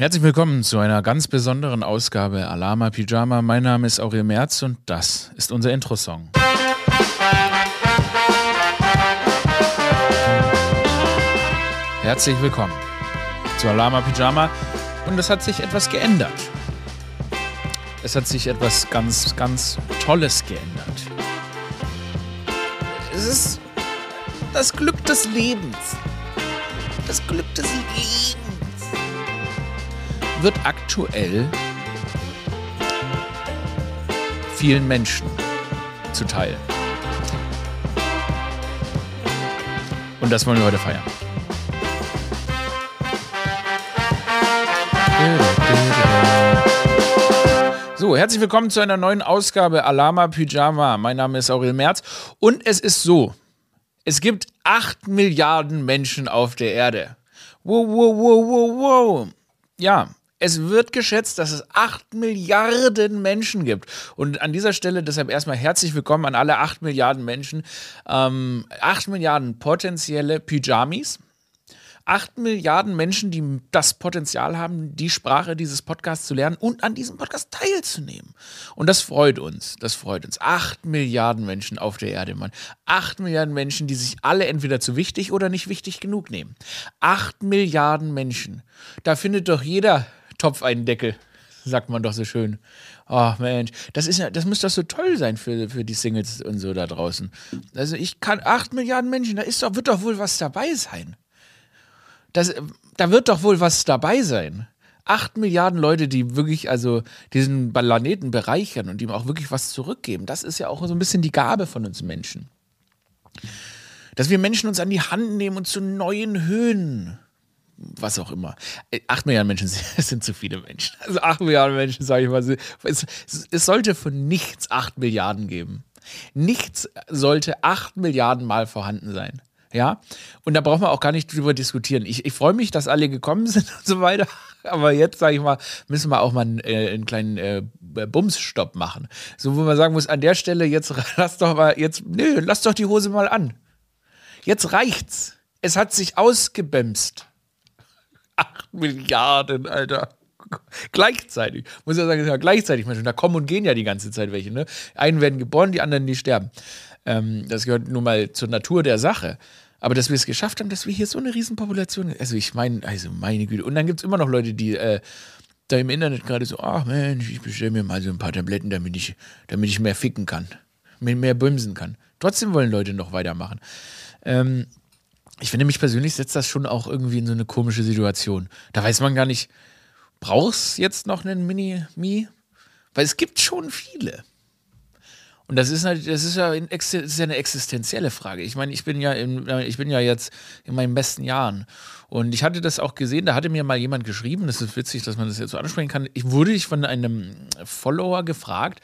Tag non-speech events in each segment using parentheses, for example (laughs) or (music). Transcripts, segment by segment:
Herzlich willkommen zu einer ganz besonderen Ausgabe Alama Pyjama. Mein Name ist Aurel Merz und das ist unser Intro-Song. Herzlich willkommen zu Alama Pyjama und es hat sich etwas geändert. Es hat sich etwas ganz, ganz Tolles geändert. Es ist das Glück des Lebens. Das Glück des Lebens wird aktuell vielen Menschen zuteil. Und das wollen wir heute feiern. So, herzlich willkommen zu einer neuen Ausgabe Alama Pyjama. Mein Name ist Aurel Merz und es ist so, es gibt 8 Milliarden Menschen auf der Erde. Wow, wow, wow, wow, wow. Ja, es wird geschätzt, dass es 8 Milliarden Menschen gibt. Und an dieser Stelle deshalb erstmal herzlich willkommen an alle 8 Milliarden Menschen. Ähm, 8 Milliarden potenzielle Pyjamis. 8 Milliarden Menschen, die das Potenzial haben, die Sprache dieses Podcasts zu lernen und an diesem Podcast teilzunehmen. Und das freut uns. Das freut uns. 8 Milliarden Menschen auf der Erde, Mann. 8 Milliarden Menschen, die sich alle entweder zu wichtig oder nicht wichtig genug nehmen. 8 Milliarden Menschen. Da findet doch jeder Topf einen Deckel, sagt man doch so schön. Ach Mensch, das ist ja, das muss doch so toll sein für, für die Singles und so da draußen. Also ich kann acht Milliarden Menschen, da ist doch, wird doch wohl was dabei sein. Das, da wird doch wohl was dabei sein. Acht Milliarden Leute, die wirklich also diesen Planeten bereichern und ihm auch wirklich was zurückgeben. Das ist ja auch so ein bisschen die Gabe von uns Menschen. Dass wir Menschen uns an die Hand nehmen und zu neuen Höhen was auch immer. Äh, acht Milliarden Menschen (laughs) sind zu viele Menschen. Also acht Milliarden Menschen, sage ich mal. Es, es sollte von nichts acht Milliarden geben. Nichts sollte acht Milliarden Mal vorhanden sein. Ja, und da brauchen wir auch gar nicht drüber diskutieren. Ich, ich freue mich, dass alle gekommen sind und so weiter. (laughs) Aber jetzt, sage ich mal, müssen wir auch mal einen, äh, einen kleinen äh, Bumsstopp machen. So, wo man sagen muss, an der Stelle, jetzt (laughs) lass doch mal, jetzt, nö, lass doch die Hose mal an. Jetzt reicht's. Es hat sich ausgebämst. 8 Milliarden, Alter. Gleichzeitig. Muss ja sagen, ja gleichzeitig. Da kommen und gehen ja die ganze Zeit welche. Ne? Einen werden geboren, die anderen, die sterben. Ähm, das gehört nun mal zur Natur der Sache. Aber dass wir es geschafft haben, dass wir hier so eine Riesenpopulation, also ich meine, also meine Güte. Und dann gibt es immer noch Leute, die äh, da im Internet gerade so, ach Mensch, ich bestelle mir mal so ein paar Tabletten, damit ich, damit ich mehr ficken kann, mehr bümsen kann. Trotzdem wollen Leute noch weitermachen. Ähm, ich finde, mich persönlich setzt das schon auch irgendwie in so eine komische Situation. Da weiß man gar nicht, brauchst jetzt noch einen Mini-Me? Weil es gibt schon viele. Und das ist, das ist, ja, eine existenzielle Frage. Ich meine, ich bin ja in, ich bin ja jetzt in meinen besten Jahren. Und ich hatte das auch gesehen, da hatte mir mal jemand geschrieben, das ist witzig, dass man das jetzt so ansprechen kann. Ich wurde ich von einem Follower gefragt,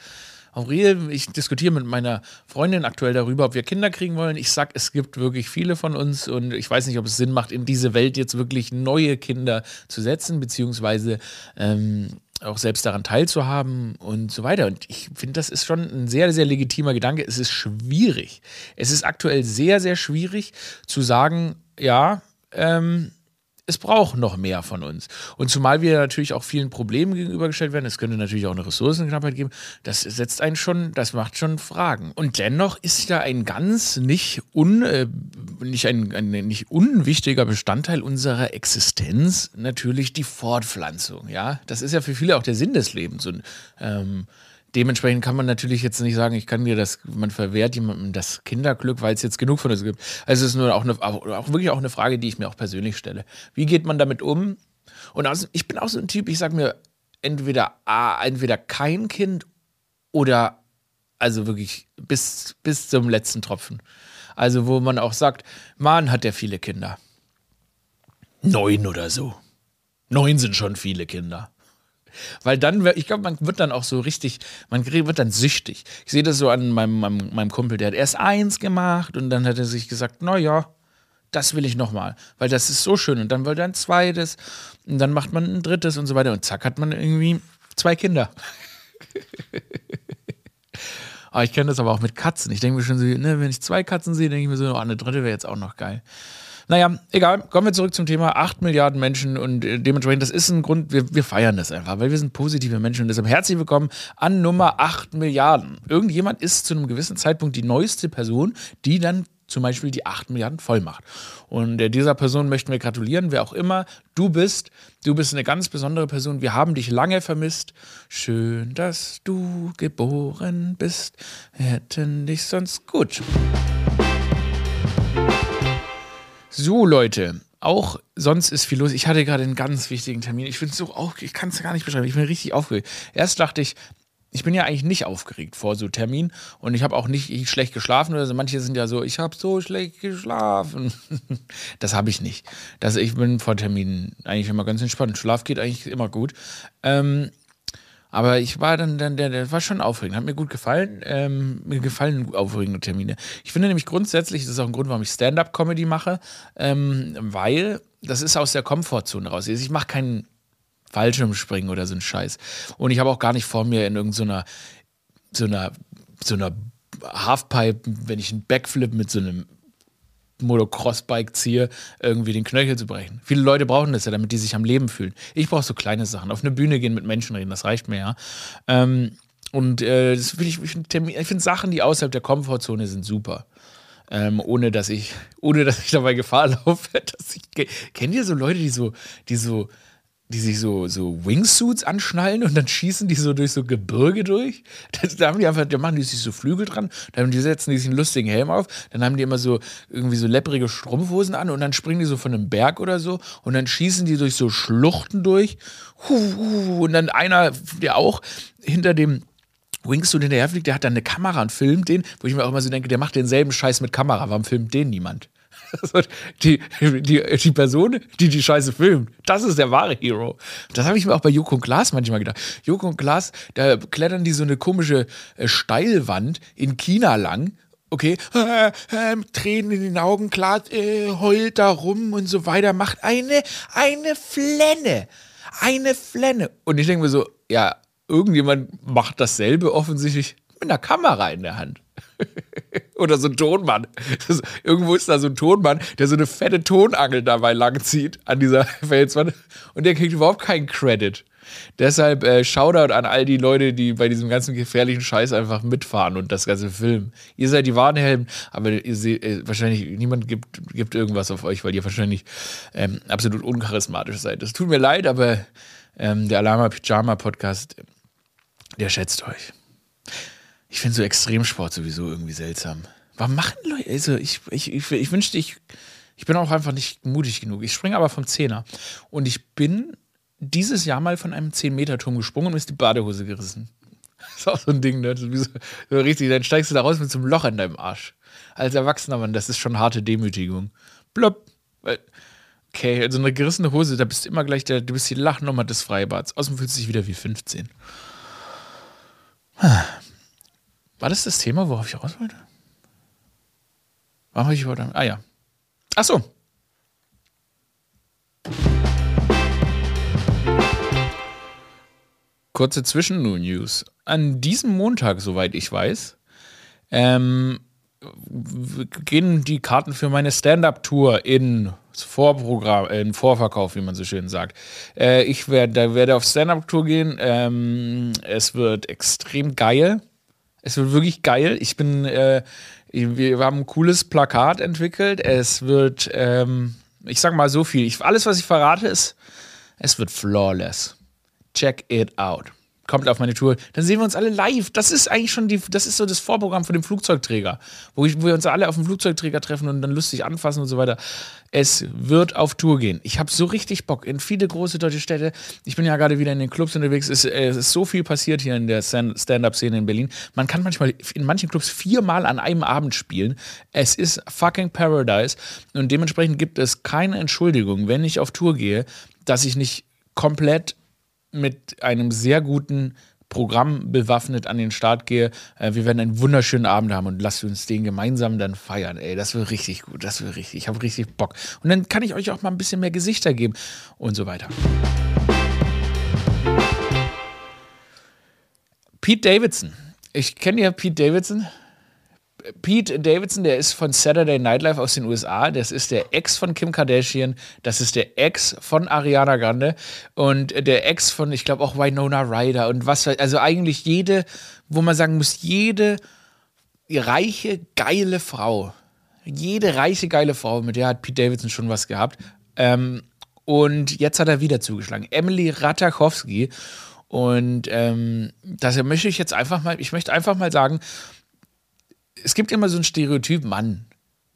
Aurel, ich diskutiere mit meiner Freundin aktuell darüber, ob wir Kinder kriegen wollen. Ich sage, es gibt wirklich viele von uns und ich weiß nicht, ob es Sinn macht, in diese Welt jetzt wirklich neue Kinder zu setzen, beziehungsweise ähm, auch selbst daran teilzuhaben und so weiter. Und ich finde, das ist schon ein sehr, sehr legitimer Gedanke. Es ist schwierig. Es ist aktuell sehr, sehr schwierig zu sagen, ja, ähm, es braucht noch mehr von uns. Und zumal wir natürlich auch vielen Problemen gegenübergestellt werden, es könnte natürlich auch eine Ressourcenknappheit geben, das setzt einen schon, das macht schon Fragen. Und dennoch ist ja ein ganz nicht, un, äh, nicht, ein, ein nicht unwichtiger Bestandteil unserer Existenz natürlich die Fortpflanzung. Ja, das ist ja für viele auch der Sinn des Lebens. Und ähm, dementsprechend kann man natürlich jetzt nicht sagen, ich kann dir das, man verwehrt jemandem das Kinderglück, weil es jetzt genug von uns gibt. Also es ist nur auch, eine, auch wirklich auch eine Frage, die ich mir auch persönlich stelle. Wie geht man damit um? Und also ich bin auch so ein Typ, ich sage mir entweder A, entweder kein Kind oder also wirklich bis, bis zum letzten Tropfen. Also wo man auch sagt, Mann hat der viele Kinder. Neun oder so. Neun sind schon viele Kinder. Weil dann, ich glaube, man wird dann auch so richtig, man wird dann süchtig. Ich sehe das so an meinem, meinem, meinem Kumpel, der hat erst eins gemacht und dann hat er sich gesagt, naja, das will ich nochmal, weil das ist so schön. Und dann wollte er ein zweites und dann macht man ein drittes und so weiter und zack hat man irgendwie zwei Kinder. aber (laughs) ich kenne das aber auch mit Katzen. Ich denke mir schon so, ne, wenn ich zwei Katzen sehe, denke ich mir so, oh, eine dritte wäre jetzt auch noch geil. Naja, egal. Kommen wir zurück zum Thema 8 Milliarden Menschen und äh, dementsprechend, das ist ein Grund, wir, wir feiern das einfach, weil wir sind positive Menschen und deshalb herzlich willkommen an Nummer 8 Milliarden. Irgendjemand ist zu einem gewissen Zeitpunkt die neueste Person, die dann zum Beispiel die 8 Milliarden voll macht. Und äh, dieser Person möchten wir gratulieren, wer auch immer du bist. Du bist eine ganz besondere Person. Wir haben dich lange vermisst. Schön, dass du geboren bist. Hätten dich sonst gut. So, Leute. Auch sonst ist viel los. Ich hatte gerade einen ganz wichtigen Termin. Ich bin so auch, ich kann es gar nicht beschreiben. Ich bin richtig aufgeregt. Erst dachte ich, ich bin ja eigentlich nicht aufgeregt vor so Termin und ich habe auch nicht schlecht geschlafen oder so. Manche sind ja so, ich habe so schlecht geschlafen. (laughs) das habe ich nicht. Das, ich bin vor Terminen eigentlich immer ganz entspannt. Schlaf geht eigentlich immer gut. Ähm, aber ich war dann, dann der, der war schon aufregend, hat mir gut gefallen. Ähm, mir gefallen aufregende Termine. Ich finde nämlich grundsätzlich, das ist auch ein Grund, warum ich Stand-up-Comedy mache, ähm, weil das ist aus der Komfortzone raus. Ich mache keinen Fallschirmspringen oder so ein Scheiß. Und ich habe auch gar nicht vor mir in irgendeiner so einer, so einer Halfpipe, wenn ich einen Backflip mit so einem Motocross-Bike ziehe, irgendwie den Knöchel zu brechen. Viele Leute brauchen das ja, damit die sich am Leben fühlen. Ich brauche so kleine Sachen. Auf eine Bühne gehen, mit Menschen reden, das reicht mir ja. Ähm, und äh, das find ich, ich finde find Sachen, die außerhalb der Komfortzone sind, super. Ähm, ohne dass ich, (laughs) ohne dass ich dabei Gefahr laufe, (laughs) dass ich. Kennt ihr so Leute, die so, die so die sich so, so Wingsuits anschnallen und dann schießen die so durch so Gebirge durch. Da, haben die einfach, da machen die sich so Flügel dran, dann die setzen die sich einen lustigen Helm auf, dann haben die immer so irgendwie so lepprige Strumpfhosen an und dann springen die so von einem Berg oder so und dann schießen die durch so Schluchten durch. Und dann einer, der auch hinter dem Wingsuit hinterherfliegt, der hat dann eine Kamera und filmt den, wo ich mir auch immer so denke, der macht denselben Scheiß mit Kamera, warum filmt den niemand? (laughs) die, die, die Person, die die Scheiße filmt, das ist der wahre Hero. Das habe ich mir auch bei Joko und Klaas manchmal gedacht. Joko und Klaas, da klettern die so eine komische äh, Steilwand in China lang okay, äh, äh, Tränen in den Augen, klar, äh, heult da rum und so weiter, macht eine, eine Flenne. Eine Flenne. Und ich denke mir so, ja, irgendjemand macht dasselbe offensichtlich mit einer Kamera in der Hand. (laughs) (laughs) Oder so ein Tonmann. Das, irgendwo ist da so ein Tonmann, der so eine fette Tonangel dabei langzieht an dieser (laughs) Felswand und der kriegt überhaupt keinen Credit. Deshalb äh, Shoutout an all die Leute, die bei diesem ganzen gefährlichen Scheiß einfach mitfahren und das ganze Film. Ihr seid die Warnhelden, aber ihr seht, äh, wahrscheinlich niemand gibt, gibt irgendwas auf euch, weil ihr wahrscheinlich ähm, absolut uncharismatisch seid. Das tut mir leid, aber ähm, der Alama Pyjama Podcast, der schätzt euch. Ich finde so Extremsport sowieso irgendwie seltsam. Warum machen Leute, also ich, ich, ich, ich wünschte, ich, ich bin auch einfach nicht mutig genug. Ich springe aber vom Zehner. Und ich bin dieses Jahr mal von einem 10-Meter-Turm gesprungen und ist die Badehose gerissen. Das (laughs) ist auch so ein Ding, ne? So, so richtig, dann steigst du da raus mit so einem Loch in deinem Arsch. Als Erwachsener Mann, das ist schon harte Demütigung. Blop. Okay, also eine gerissene Hose, da bist du immer gleich der, du bist die Lachnummer des Freibads. Außerdem fühlst du dich wieder wie 15. War das das Thema, worauf ich raus wollte? Warum habe ich heute. Ah ja. Ach so. Kurze Zwischen-News. An diesem Montag, soweit ich weiß, ähm, gehen die Karten für meine Stand-Up-Tour in Vorprogramm, in Vorverkauf, wie man so schön sagt. Äh, ich werde, werde auf Stand-Up-Tour gehen. Ähm, es wird extrem geil. Es wird wirklich geil. Ich bin, äh, wir haben ein cooles Plakat entwickelt. Es wird, ähm, ich sag mal so viel. Ich, alles, was ich verrate, ist, es wird flawless. Check it out kommt auf meine Tour, dann sehen wir uns alle live. Das ist eigentlich schon die, das ist so das Vorprogramm für den Flugzeugträger, wo, ich, wo wir uns alle auf dem Flugzeugträger treffen und dann lustig anfassen und so weiter. Es wird auf Tour gehen. Ich habe so richtig Bock in viele große deutsche Städte. Ich bin ja gerade wieder in den Clubs unterwegs. Es, es ist so viel passiert hier in der Stand-up-Szene in Berlin. Man kann manchmal in manchen Clubs viermal an einem Abend spielen. Es ist fucking Paradise und dementsprechend gibt es keine Entschuldigung, wenn ich auf Tour gehe, dass ich nicht komplett mit einem sehr guten Programm bewaffnet an den Start gehe. Äh, wir werden einen wunderschönen Abend haben und lasst uns den gemeinsam dann feiern. Ey, das wird richtig gut, das wird richtig. Ich habe richtig Bock. Und dann kann ich euch auch mal ein bisschen mehr Gesichter geben und so weiter. Pete Davidson. Ich kenne ja Pete Davidson. Pete Davidson, der ist von Saturday Night Live aus den USA. Das ist der Ex von Kim Kardashian. Das ist der Ex von Ariana Grande. Und der Ex von, ich glaube, auch Winona Ryder. Und was, also eigentlich jede, wo man sagen muss, jede reiche, geile Frau. Jede reiche, geile Frau, mit der hat Pete Davidson schon was gehabt. Ähm, und jetzt hat er wieder zugeschlagen. Emily Ratajkowski. Und ähm, das möchte ich jetzt einfach mal, ich möchte einfach mal sagen, es gibt immer so ein Stereotyp Mann.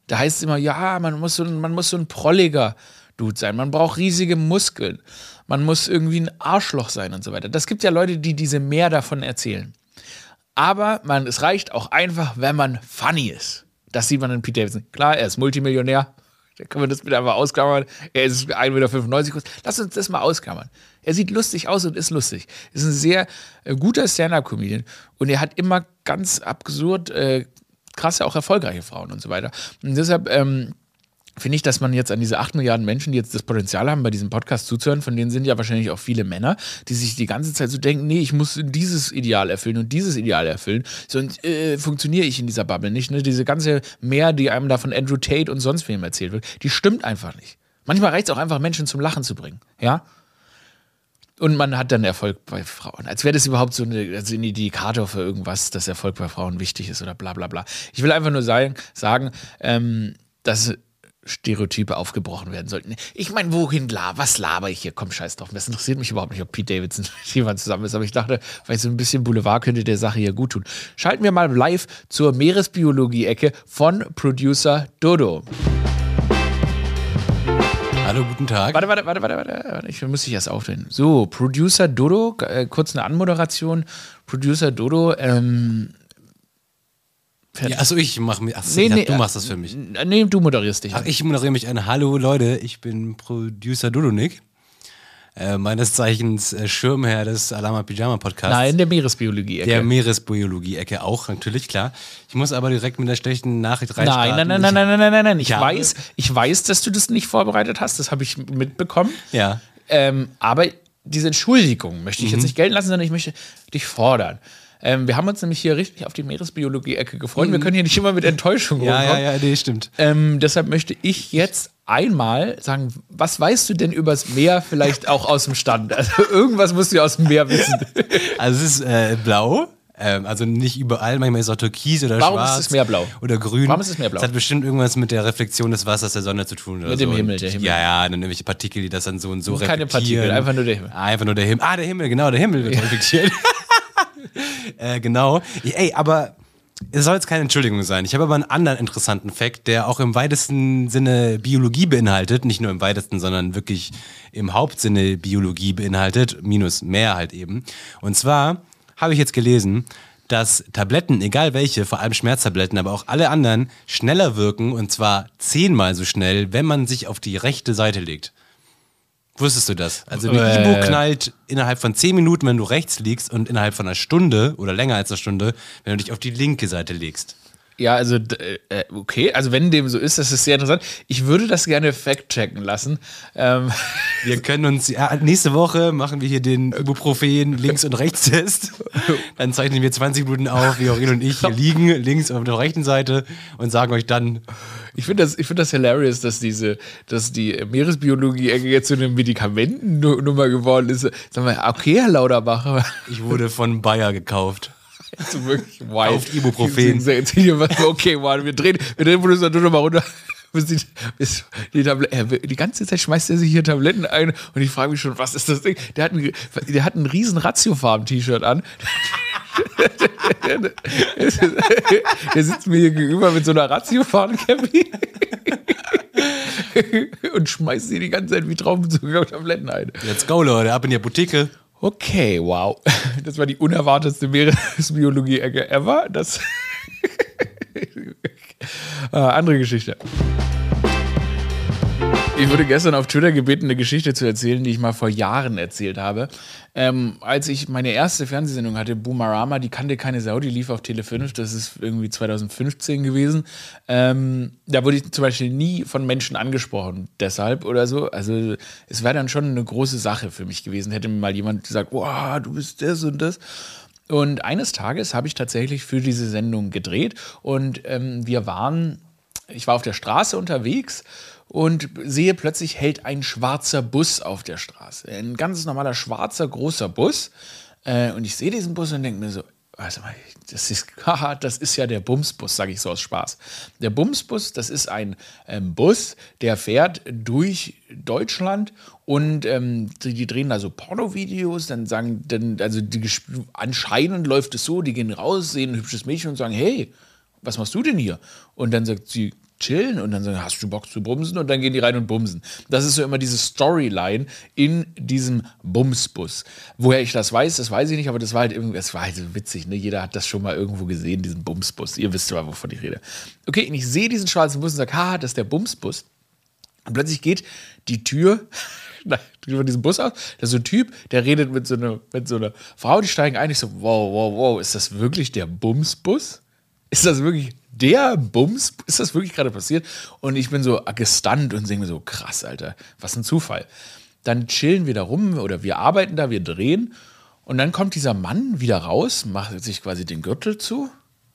Da heißt es immer, ja, man muss so, man muss so ein prolliger Dude sein. Man braucht riesige Muskeln. Man muss irgendwie ein Arschloch sein und so weiter. Das gibt ja Leute, die diese mehr davon erzählen. Aber man, es reicht auch einfach, wenn man funny ist. Das sieht man in Pete Davidson. Klar, er ist Multimillionär. Da können wir das bitte einfach ausklammern. Er ist 1,95 Meter groß. Lass uns das mal ausklammern. Er sieht lustig aus und ist lustig. Ist ein sehr äh, guter Stand-Up-Comedian. Und er hat immer ganz absurd äh, krasse, auch erfolgreiche Frauen und so weiter. Und deshalb ähm, finde ich, dass man jetzt an diese 8 Milliarden Menschen, die jetzt das Potenzial haben, bei diesem Podcast zuzuhören, von denen sind ja wahrscheinlich auch viele Männer, die sich die ganze Zeit so denken, nee, ich muss dieses Ideal erfüllen und dieses Ideal erfüllen, sonst äh, funktioniere ich in dieser Bubble nicht. Ne? Diese ganze Mehr, die einem da von Andrew Tate und sonst wem erzählt wird, die stimmt einfach nicht. Manchmal reicht es auch einfach, Menschen zum Lachen zu bringen. Ja? Und man hat dann Erfolg bei Frauen. Als wäre das überhaupt so eine, also ein Indikator für irgendwas, dass Erfolg bei Frauen wichtig ist oder bla bla bla. Ich will einfach nur sagen, sagen ähm, dass Stereotype aufgebrochen werden sollten. Ich meine, wohin la was laber ich hier? Komm, scheiß drauf. Das interessiert mich überhaupt nicht, ob Pete Davidson mit (laughs) jemand zusammen ist. Aber ich dachte, weil so ein bisschen Boulevard könnte der Sache hier gut tun. Schalten wir mal live zur Meeresbiologie-Ecke von Producer Dodo. Hallo, guten Tag. Warte, warte, warte, warte, warte. Ich muss dich erst aufdrehen. So, Producer Dodo, äh, kurz eine Anmoderation. Producer Dodo, ähm. Ja, achso, ich mache mir. Achso, Nee, nee, du äh, machst das für mich. Nee, du moderierst dich. Ach, ich moderiere mich ein. Hallo Leute, ich bin Producer Dudonik. Äh, meines Zeichens äh, Schirmherr des Alama Pyjama Podcasts. Nein, der Meeresbiologie-Ecke. Der Meeresbiologie-Ecke auch, natürlich, klar. Ich muss aber direkt mit einer schlechten Nachricht Nein, reinstarten. nein, nein, nein, nein, nein, nein, nein. Ich Ja. weiß, ich weiß, dass du das nicht vorbereitet hast. Das habe ich mitbekommen. Ja. Ähm, aber diese Entschuldigung möchte ich Mhm. jetzt nicht gelten lassen, sondern ich möchte dich fordern. Ähm, wir haben uns nämlich hier richtig auf die Meeresbiologie-Ecke gefreut. Wir können hier nicht immer mit Enttäuschung Mhm. Ja, ja, rumkommen. ja, nee, stimmt. Ähm, deshalb möchte ich jetzt einmal sagen, was weißt du denn übers Meer vielleicht auch aus dem Stand? Also irgendwas musst du ja aus dem Meer wissen. (laughs) Also es ist äh, blau. Ähm, also nicht überall, manchmal ist es auch türkis oder Warum ist schwarz. das Meer blau? Oder grün. Warum ist das Meer blau? Das hat bestimmt irgendwas mit der Reflexion des Wassers der Sonne zu tun. Oder Mit so. dem Himmel, Und, der Himmel. Ja, ja, dann irgendwelche Partikel, die das dann so und so Keine reflektieren. Partikel, einfach nur der Himmel. Ah, Einfach nur der Himmel. Ah, der Himmel, genau, der Himmel wird (laughs) reflektiert. (laughs) äh, genau. Ja, ey, aber es soll jetzt keine Entschuldigung sein. Ich habe aber einen anderen interessanten Fakt, der auch im weitesten Sinne Biologie beinhaltet. Nicht nur im weitesten, sondern wirklich im Hauptsinne Biologie beinhaltet. Minus mehr halt eben. Und zwar habe ich jetzt gelesen, dass Tabletten, egal welche, vor allem Schmerztabletten, aber auch alle anderen, schneller wirken und zwar zehnmal so schnell, wenn man sich auf die rechte Seite legt. Wusstest du das? Also die Äh. Ibu knallt innerhalb von 10 Minuten, wenn du rechts liegst und innerhalb von einer Stunde oder länger als einer Stunde, wenn du dich auf die linke Seite legst. Ja, also, äh, okay, also wenn dem so ist, das ist sehr interessant. Ich würde das gerne fact-checken lassen. Ähm, (laughs) Wir können uns, ja, nächste Woche machen wir hier den Ibuprofen Links- und Rechtstest. Dann zeichnen wir 20 Minuten auf, wie Aurel und ich hier (laughs) liegen, links auf der rechten Seite und sagen euch dann, ich finde das, ich find das hilarious, dass diese, dass die Meeresbiologie jetzt zu einer Medikamentennummer geworden ist. Sag mal, okay, Herr Lauterbach, ich wurde von Bayer gekauft. (laughs) also wirklich wild. Auf Ibuprofen. Okay, wow, wir drehen, wir drehen Producer Dodo mal runter. (laughs) Die, die, äh, die ganze Zeit schmeißt er sich hier Tabletten ein und ich frage mich schon, was ist das Ding? Der hat ein, der hat ein riesen Ratiofarben-T-Shirt an. (laughs) Der sitzt mir hier gegenüber mit so einer Ratiofarben-Cappy und schmeißt sie die ganze Zeit wie Traubenzucker-Tabletten ein. Let's go, Leute, ab in die Apotheke. Okay, wow. Das war die unerwartetste Meeresbiologie-Ecke ever. Das. (laughs) äh, andere Geschichte. Ich wurde gestern auf Twitter gebeten, eine Geschichte zu erzählen, die ich mal vor Jahren erzählt habe. Ähm, als ich meine erste Fernsehsendung hatte, Boomerama, die kannte keine Sau, die lief auf Tele 5, das ist irgendwie 2015 gewesen. Ähm, da wurde ich zum Beispiel nie von Menschen angesprochen, deshalb oder so. Also es wäre dann schon eine große Sache für mich gewesen, hätte mir mal jemand gesagt, wow, du bist das und das. Und eines Tages habe ich tatsächlich für diese Sendung gedreht und ähm, wir waren, ich war auf der Straße unterwegs und sehe plötzlich hält ein schwarzer Bus auf der Straße. Ein ganz normaler schwarzer großer Bus. Äh, und ich sehe diesen Bus und denke mir so, mal, das ist, (laughs) haha, das ist ja der Bumsbus, sage ich so aus Spaß. Der Bumsbus, das ist ein ähm, Bus, der fährt durch Deutschland und ähm, die, die, drehen da so Pornovideos, dann sagen, dann, also die, anscheinend läuft es so, die gehen raus, sehen ein hübsches Mädchen und sagen, hey, was machst du denn hier? Und dann sagt sie, chillen und dann sagen, hast du Bock zu bumsen? Und dann gehen die rein und bumsen. Das ist so immer diese Storyline in diesem Bumsbus. Woher ich das weiß, das weiß ich nicht, aber das war halt irgendwie, das war halt so witzig, ne? Jeder hat das schon mal irgendwo gesehen, diesen Bumsbus. Ihr wisst ja, wovon ich rede. Okay, und ich sehe diesen schwarzen Bus und sage, ha, das ist der Bumsbus. Und plötzlich geht (laughs) die Tür von diesem Bus aus. Da ist so ein Typ, der redet mit so, einer, mit so einer Frau, die steigen ein. Ich so, wow, wow, wow, ist das wirklich der Bumsbus? Ist das wirklich der Bums, ist das wirklich gerade passiert? Und ich bin so gestunt und singe so, krass, Alter, was ein Zufall. Dann chillen wir da rum oder wir arbeiten da, wir drehen. Und dann kommt dieser Mann wieder raus, macht sich quasi den Gürtel zu,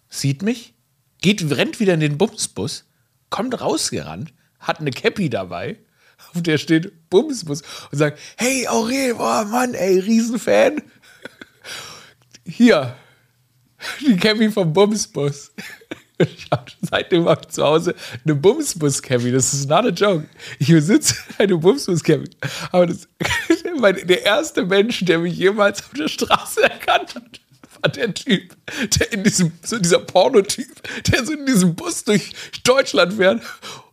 sieht mich, geht, rennt wieder in den Bumsbus, kommt rausgerannt, hat eine Cappy dabei, auf der steht Bumsbus und sagt, hey Aurel, boah Mann, ey, Riesenfan. Hier, (laughs) die Cappy vom Bumsbus. Ich habe seitdem auch zu Hause eine Bumsbus-Cabby. Das ist not a joke. Ich besitze (laughs) eine Bumsbus-Cabby. Aber das, (laughs) der erste Mensch, der mich jemals auf der Straße erkannt hat, war der Typ, der in diesem, so dieser Pornotyp, der so in diesem Bus durch Deutschland fährt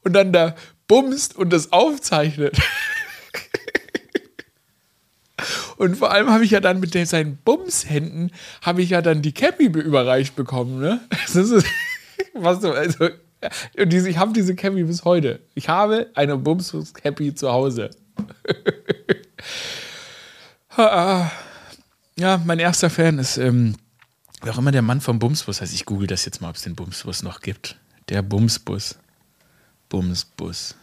und dann da bumst und das aufzeichnet. (laughs) Und vor allem habe ich ja dann mit den, seinen Bumshänden, habe ich ja dann die Cappy überreicht bekommen. Ne? Das ist, was du, also, und diese, ich habe diese Cappy bis heute. Ich habe eine Bumsfuß-Cappy zu Hause. (laughs) ja, mein erster Fan ist, ähm, wer auch immer der Mann vom Bumsbus heißt. Ich google das jetzt mal, ob es den Bumsbus noch gibt. Der Bumsbus. Bumsbus.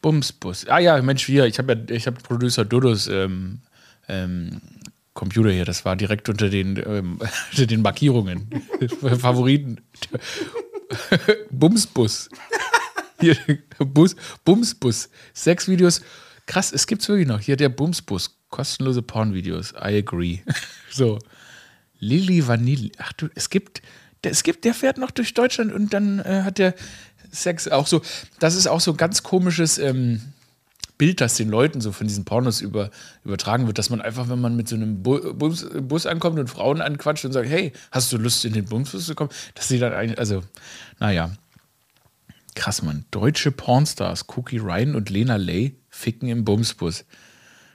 Bumsbus. Ah ja, Mensch, wir, ich habe ja, ich habe Producer Dodos ähm, ähm, Computer hier, das war direkt unter den, ähm, (laughs) unter den Markierungen. (laughs) Favoriten. (laughs) Bumsbus. Hier, Bus, Bumsbus. Sechs Videos. Krass, es gibt's wirklich noch. Hier der Bumsbus. Kostenlose Pornvideos. I agree. So. Lilly Vanille. Ach du, es gibt, es gibt, der fährt noch durch Deutschland und dann äh, hat der Sex auch so. Das ist auch so ein ganz komisches. Ähm, Bild, das den Leuten so von diesen Pornos über, übertragen wird, dass man einfach, wenn man mit so einem Bu Bus, Bus, ankommt und Frauen anquatscht und sagt, hey, hast du Lust in den Bumsbus zu kommen, dass sie dann eigentlich, also, naja. Krass, Mann. Deutsche Pornstars, Cookie Ryan und Lena Lay ficken im Bumsbus.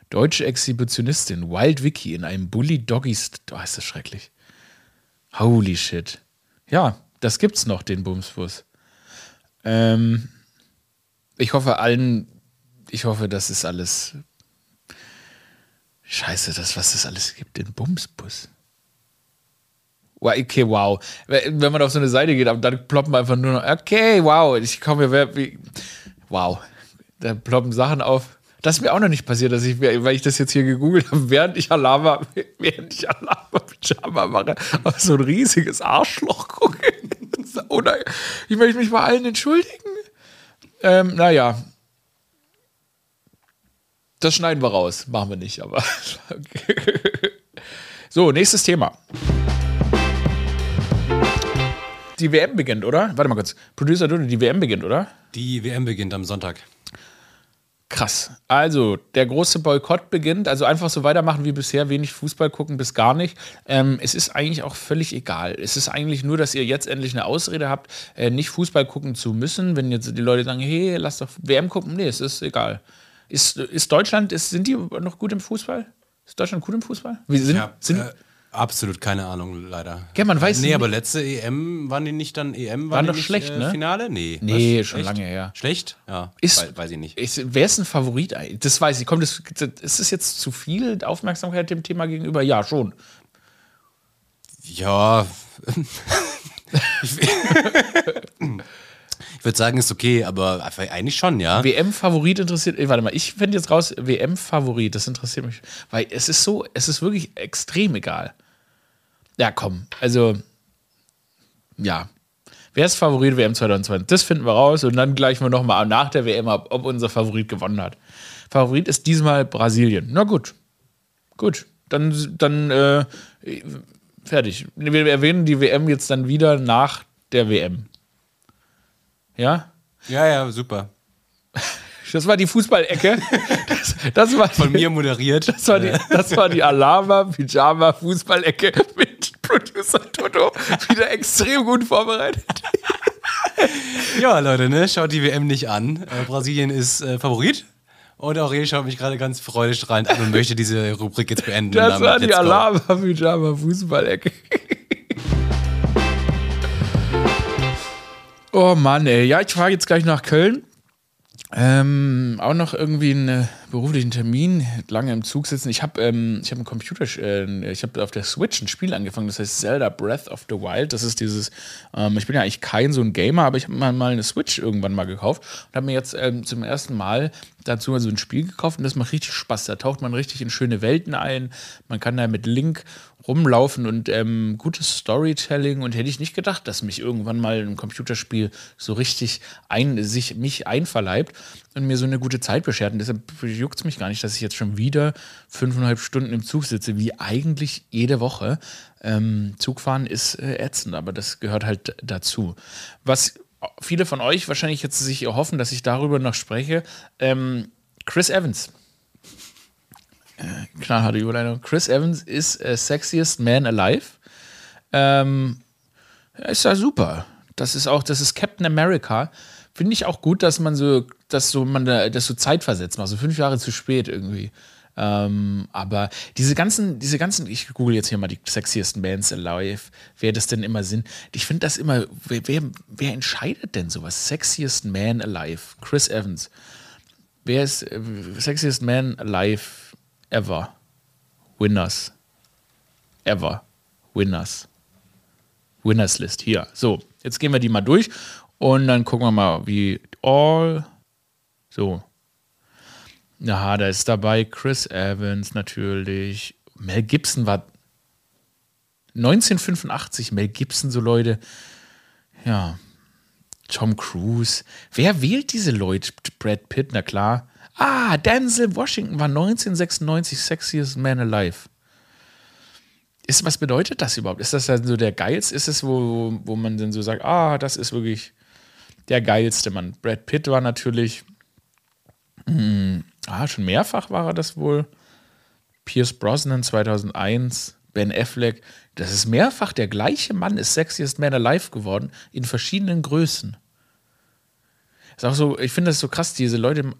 Deutsche Exhibitionistin, Wild Vicky in einem Bully Doggy, oh, ist das schrecklich. Holy shit. Ja, das gibt's noch, den Bumsbus. Ähm, ich hoffe, allen ich hoffe, das ist alles. Scheiße, das, was es alles gibt, den Bumsbus. Okay, wow. Wenn man auf so eine Seite geht, dann ploppen einfach nur noch, okay, wow, ich komme wie, wow. Da ploppen Sachen auf. Das ist mir auch noch nicht passiert, dass ich, weil ich das jetzt hier gegoogelt habe, während ich Alama, (laughs) während ich Alama Pyjama mache, auf so ein riesiges Arschloch gucke. (laughs) Oder ich möchte mich bei allen entschuldigen. Ähm, naja, das schneiden wir raus. Machen wir nicht, aber. (laughs) so, nächstes Thema. Die WM beginnt, oder? Warte mal kurz. Producer Dude, die WM beginnt, oder? Die WM beginnt am Sonntag. Krass. Also, der große Boykott beginnt. Also einfach so weitermachen wie bisher, wenig Fußball gucken bis gar nicht. Ähm, es ist eigentlich auch völlig egal. Es ist eigentlich nur, dass ihr jetzt endlich eine Ausrede habt, äh, nicht Fußball gucken zu müssen. Wenn jetzt die Leute sagen, hey, lass doch WM gucken. Nee, es ist egal. Ist, ist Deutschland, ist, sind die noch gut im Fußball? Ist Deutschland gut im Fußball? Wie sind, ja, sind, äh, absolut keine Ahnung, leider. Ja, man weiß Nee, aber letzte EM waren die nicht dann EM? Waren, waren doch nicht, schlecht, äh, ne? Finale? Nee. Nee, schon lange her. Schlecht? Ja. Ist, weiß, weiß ich nicht. Ist, wer ist ein Favorit? Das weiß ich. Kommt das, ist es jetzt zu viel Aufmerksamkeit dem Thema gegenüber? Ja, schon. Ja. (laughs) Ich (laughs) (laughs) würde sagen, ist okay, aber eigentlich schon, ja. WM-Favorit interessiert, warte mal, ich finde jetzt raus, WM-Favorit, das interessiert mich, weil es ist so, es ist wirklich extrem egal. Ja, komm, also, ja. Wer ist Favorit WM 2020? Das finden wir raus und dann gleichen wir nochmal nach der WM ab, ob unser Favorit gewonnen hat. Favorit ist diesmal Brasilien. Na gut. Gut. Dann, dann äh, fertig. Wir erwähnen die WM jetzt dann wieder nach der WM. Ja? Ja, ja, super. Das war die Fußballecke. Das, das war Von mir moderiert. Das war die, das war die Alama Pyjama Fußballecke mit Producer Toto. Wieder extrem gut vorbereitet. Ja, Leute, ne? schaut die WM nicht an. Äh, Brasilien ist äh, Favorit. Und Aurel schaut mich gerade ganz freudestrahlend an und möchte diese Rubrik jetzt beenden. Das war die Alama Pyjama Fußballecke. Oh Mann, ey. Ja, ich fahre jetzt gleich nach Köln. Ähm, auch noch irgendwie einen beruflichen Termin, lange im Zug sitzen. Ich habe ähm, hab einen Computer, äh, ich habe auf der Switch ein Spiel angefangen, das heißt Zelda Breath of the Wild. Das ist dieses, ähm, ich bin ja eigentlich kein so ein Gamer, aber ich habe mal, mal eine Switch irgendwann mal gekauft und habe mir jetzt ähm, zum ersten Mal dazu so ein Spiel gekauft und das macht richtig Spaß. Da taucht man richtig in schöne Welten ein. Man kann da mit Link rumlaufen und ähm, gutes Storytelling und hätte ich nicht gedacht, dass mich irgendwann mal ein Computerspiel so richtig ein, sich mich einverleibt und mir so eine gute Zeit beschert. Und deshalb juckt es mich gar nicht, dass ich jetzt schon wieder fünfeinhalb Stunden im Zug sitze, wie eigentlich jede Woche. Ähm, Zugfahren ist äh, ätzend, aber das gehört halt dazu. Was viele von euch wahrscheinlich jetzt sich erhoffen, dass ich darüber noch spreche, ähm, Chris Evans äh, knallharte Überleitung. Chris Evans ist äh, Sexiest Man Alive. Ähm, ist ja super. Das ist auch, das ist Captain America. Finde ich auch gut, dass man so, dass so man da, das so zeitversetzt macht, so fünf Jahre zu spät irgendwie. Ähm, aber diese ganzen, diese ganzen, ich google jetzt hier mal die sexiesten Bands alive, wer das denn immer sind. Ich finde das immer, wer, wer, wer, entscheidet denn sowas? Sexiest Man alive, Chris Evans. Wer ist äh, Sexiest Man alive? ever. Winners. Ever. Winners. Winners List. Hier. So, jetzt gehen wir die mal durch und dann gucken wir mal, wie all. So. Ja, da ist dabei Chris Evans natürlich. Mel Gibson war 1985. Mel Gibson, so Leute. Ja. Tom Cruise. Wer wählt diese Leute? Brad Pitt, na klar. Ah, Denzel Washington war 1996 Sexiest Man Alive. Ist, was bedeutet das überhaupt? Ist das dann so der geilste? Ist es, wo, wo man dann so sagt, ah, das ist wirklich der geilste Mann? Brad Pitt war natürlich, mh, hm, ah, schon mehrfach war er das wohl. Pierce Brosnan 2001, Ben Affleck. Das ist mehrfach der gleiche Mann, ist Sexiest Man Alive geworden, in verschiedenen Größen. Ist auch so, ich finde das so krass, diese Leute,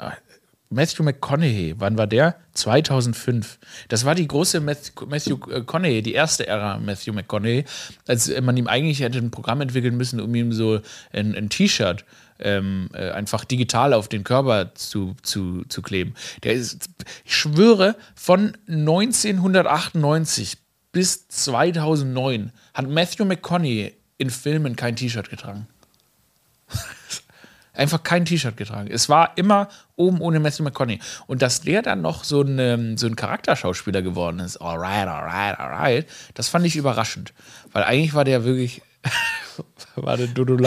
Matthew McConaughey, wann war der? 2005. Das war die große Matthew McConaughey, die erste Ära Matthew McConaughey, als man ihm eigentlich hätte ein Programm entwickeln müssen, um ihm so ein, ein T-Shirt ähm, äh, einfach digital auf den Körper zu, zu, zu kleben. Der ist, ich schwöre, von 1998 bis 2009 hat Matthew McConaughey in Filmen kein T-Shirt getragen (laughs) einfach kein T-Shirt getragen. Es war immer oben ohne Matthew McConaughey. Und dass der dann noch so ein, ähm, so ein Charakterschauspieler geworden ist, alright, alright, alright, das fand ich überraschend. Weil eigentlich war der wirklich. (laughs) war der Dodo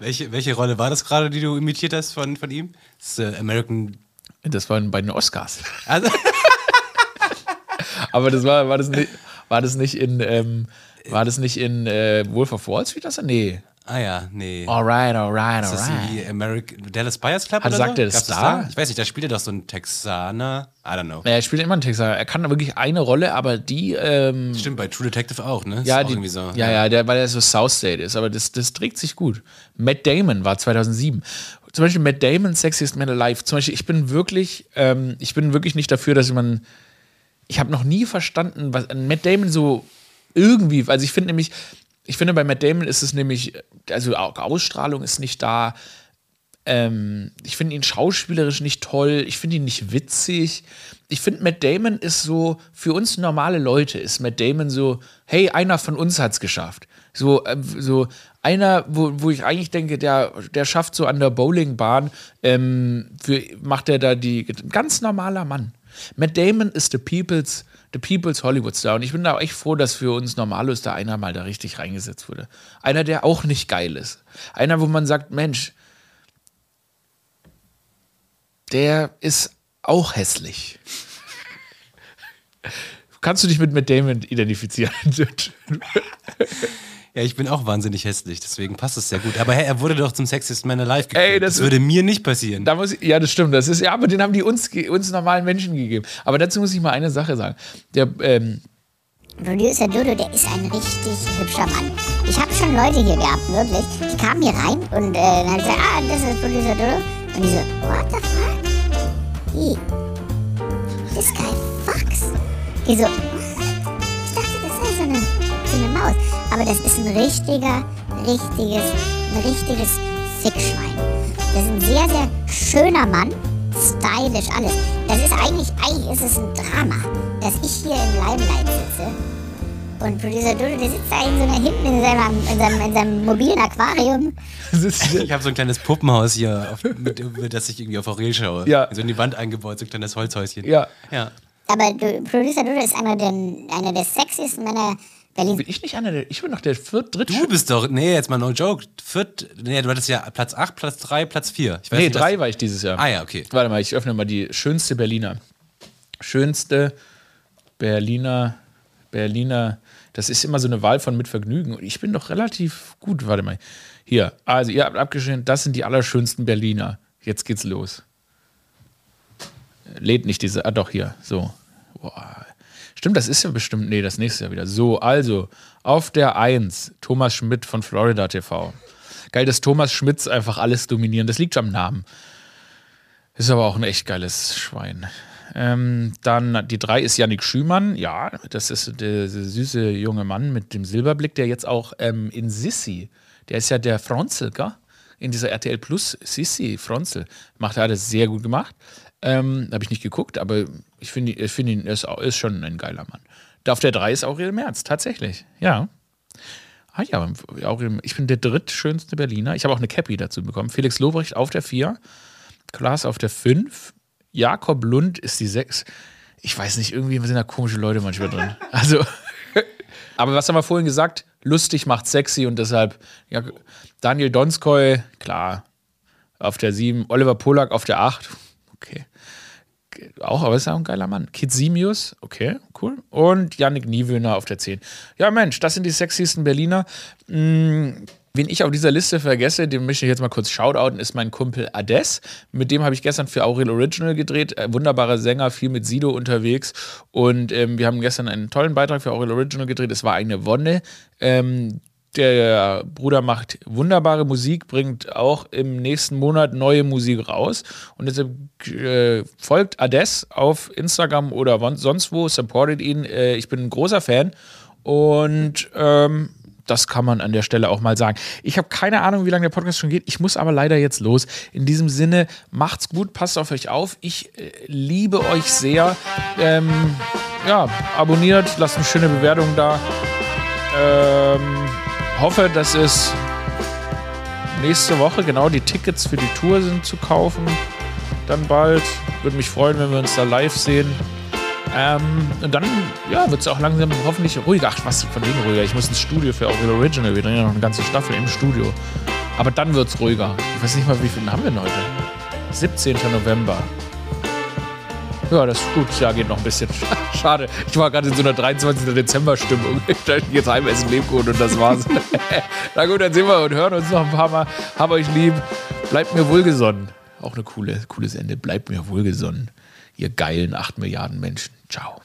welche, welche Rolle war das gerade, die du imitiert hast von, von ihm? Das äh, American. Das waren bei den Oscars. Also (laughs) Aber das war, war das nicht, war das nicht in. Ähm, war das nicht in äh, Wolf of Wall Street? Das? Nee. Ah ja, nee. Alright, alright, alright. Ist das die American Dallas Buyers Club Hat, oder sagt so? er das da? Ich weiß nicht, da spielt er doch so ein Texaner. I don't know. Ja, er spielt immer einen Texaner. Er kann wirklich eine Rolle, aber die. Ähm, Stimmt, bei True Detective auch, ne? Ja, auch die, so, ja, ja, der, weil er so South State ist. Aber das, das trägt sich gut. Matt Damon war 2007. Zum Beispiel Matt Damon, Sexiest Man Alive. Zum Beispiel, ich bin wirklich, ähm, ich bin wirklich nicht dafür, dass man. Ich habe noch nie verstanden, was Matt Damon so irgendwie, also ich finde nämlich, ich finde, bei Matt Damon ist es nämlich, also Ausstrahlung ist nicht da. Ähm, ich finde ihn schauspielerisch nicht toll. Ich finde ihn nicht witzig. Ich finde, Matt Damon ist so, für uns normale Leute ist Matt Damon so, hey, einer von uns hat es geschafft. So, äh, so einer, wo, wo ich eigentlich denke, der, der schafft so an der Bowlingbahn, ähm, für, macht er da die, ganz normaler Mann. Matt Damon ist the people's, the people's Hollywood Star und ich bin da echt froh, dass für uns Normalos da einer mal da richtig reingesetzt wurde. Einer, der auch nicht geil ist. Einer, wo man sagt, Mensch, der ist auch hässlich. (laughs) Kannst du dich mit Matt Damon identifizieren? (laughs) (laughs) Ja, ich bin auch wahnsinnig hässlich, deswegen passt es sehr gut. Aber hey, er wurde doch zum Sexiest Man Alive gekriegt. Ey, das das würde mir nicht passieren. Da muss ich, ja, das stimmt. Das ist, ja, aber den haben die uns, uns normalen Menschen gegeben. Aber dazu muss ich mal eine Sache sagen. Der, ähm, Producer Dodo, der ist ein richtig hübscher Mann. Ich habe schon Leute hier gehabt, wirklich. Die kamen hier rein und äh, dann hab ich gesagt, ah, das ist Producer Dodo. Und die so, what the fuck? Wie? This guy fucks. Die so, what? Ich dachte, das sei so eine, so eine Maus. Aber das ist ein richtiger, richtiges, ein richtiges Fickschwein. Das ist ein sehr, sehr schöner Mann. Stylisch, alles. Das ist eigentlich, eigentlich ist es ein Drama, dass ich hier im Limelight sitze und Producer Dodo, der sitzt da in so einer hinten in seinem, in seinem, in seinem mobilen Aquarium. (laughs) Ich habe so ein kleines Puppenhaus hier, auf, mit, mit das ich irgendwie auf Aurel schaue. Ja. So in die Wand eingebaut, so ein kleines Holzhäuschen. ja. Ja. Aber du, Producer Dodo ist einer der, einer der sexiesten Männer Berlins. Bin ich nicht einer der, ich bin doch der viert, dritt, Du bist doch, nee, jetzt mal no joke. Viert, nee, du hattest ja Platz 8, Platz 3, Platz 4. Ich weiß Nee, nicht, drei was- war ich dieses Jahr. Ah ja, okay. Warte mal, ich öffne mal die schönste Berliner. Schönste Berliner, Berliner. Das ist immer so eine Wahl von mit Vergnügen. Und ich bin doch relativ gut. Warte mal. Hier, also ihr habt abgeschrieben, das sind die allerschönsten Berliner. Jetzt geht's los. Lädt nicht diese, ah doch, hier, so. Boah. Stimmt, das ist ja bestimmt, nee, das nächste Jahr wieder. So, also, auf der 1, Thomas Schmidt von Florida TV. Geil, dass Thomas Schmitz einfach alles dominieren. Das liegt schon am Namen. Ist aber auch ein echt geiles Schwein. Ähm, dann die drei ist Yannick Schümann. Ja, das ist der, der süße junge Mann mit dem Silberblick, der jetzt auch ähm, in Sissi, der ist ja der Fronzel, gell? In dieser RTL Plus Sissi Fronzel. Macht er alles sehr gut gemacht. Ähm, Habe ich nicht geguckt, aber ich finde ich find ihn, er ist, ist schon ein geiler Mann. Da auf der 3 ist Aurel Merz, tatsächlich. Ja. Ah ja, Aurel, ich bin der drittschönste Berliner. Ich habe auch eine Cappy dazu bekommen. Felix Lobrecht auf der 4. Klaas auf der 5. Jakob Lund ist die 6. Ich weiß nicht, irgendwie sind da komische Leute manchmal drin. (laughs) Also, (laughs) aber was haben wir vorhin gesagt? Lustig macht sexy und deshalb ja, Daniel Donskoy, klar, auf der 7. Oliver Polak auf der 8. Okay. Auch, aber ist auch ein geiler Mann. Kid Simius, okay, cool. Und Yannick Niewöhner auf der 10. Ja, Mensch, das sind die sexiesten Berliner. Mm, Wen ich auf dieser Liste vergesse, den möchte ich jetzt mal kurz shoutouten, ist mein Kumpel Ades. Mit dem habe ich gestern für Aurel Original gedreht. Äh, wunderbarer Sänger, viel mit Sido unterwegs. Und ähm, wir haben gestern einen tollen Beitrag für Aurel Original gedreht. Es war eine Wonne. Ähm, der Bruder macht wunderbare Musik, bringt auch im nächsten Monat neue Musik raus. Und deshalb äh, folgt Ades auf Instagram oder sonst wo, supportet ihn. Äh, ich bin ein großer Fan. Und ähm, das kann man an der Stelle auch mal sagen. Ich habe keine Ahnung, wie lange der Podcast schon geht. Ich muss aber leider jetzt los. In diesem Sinne, macht's gut, passt auf euch auf. Ich äh, liebe euch sehr. Ähm, ja, abonniert, lasst eine schöne Bewertung da. Ähm, hoffe, dass es nächste Woche, genau, die Tickets für die Tour sind zu kaufen. Dann bald. Würde mich freuen, wenn wir uns da live sehen. Ähm, und dann ja, wird es auch langsam hoffentlich ruhiger. Ach, was von wegen ruhiger. Ich muss ins Studio für auch Original. Wir drehen ja noch eine ganze Staffel im Studio. Aber dann wird es ruhiger. Ich weiß nicht mal, wie viel haben wir denn heute? 17. November. Ja, das ist gut. Jahr geht noch ein bisschen. (laughs) Schade. Ich war gerade in so einer 23. Dezember-Stimmung. (laughs) Jetzt heim essen Lebkuchen und das war's. (laughs) Na gut, dann sehen wir und hören uns noch ein paar Mal. Hab euch lieb. Bleibt mir wohlgesonnen. Auch eine coole, cooles Ende. Bleibt mir wohlgesonnen. Ihr geilen 8 Milliarden Menschen. Ciao.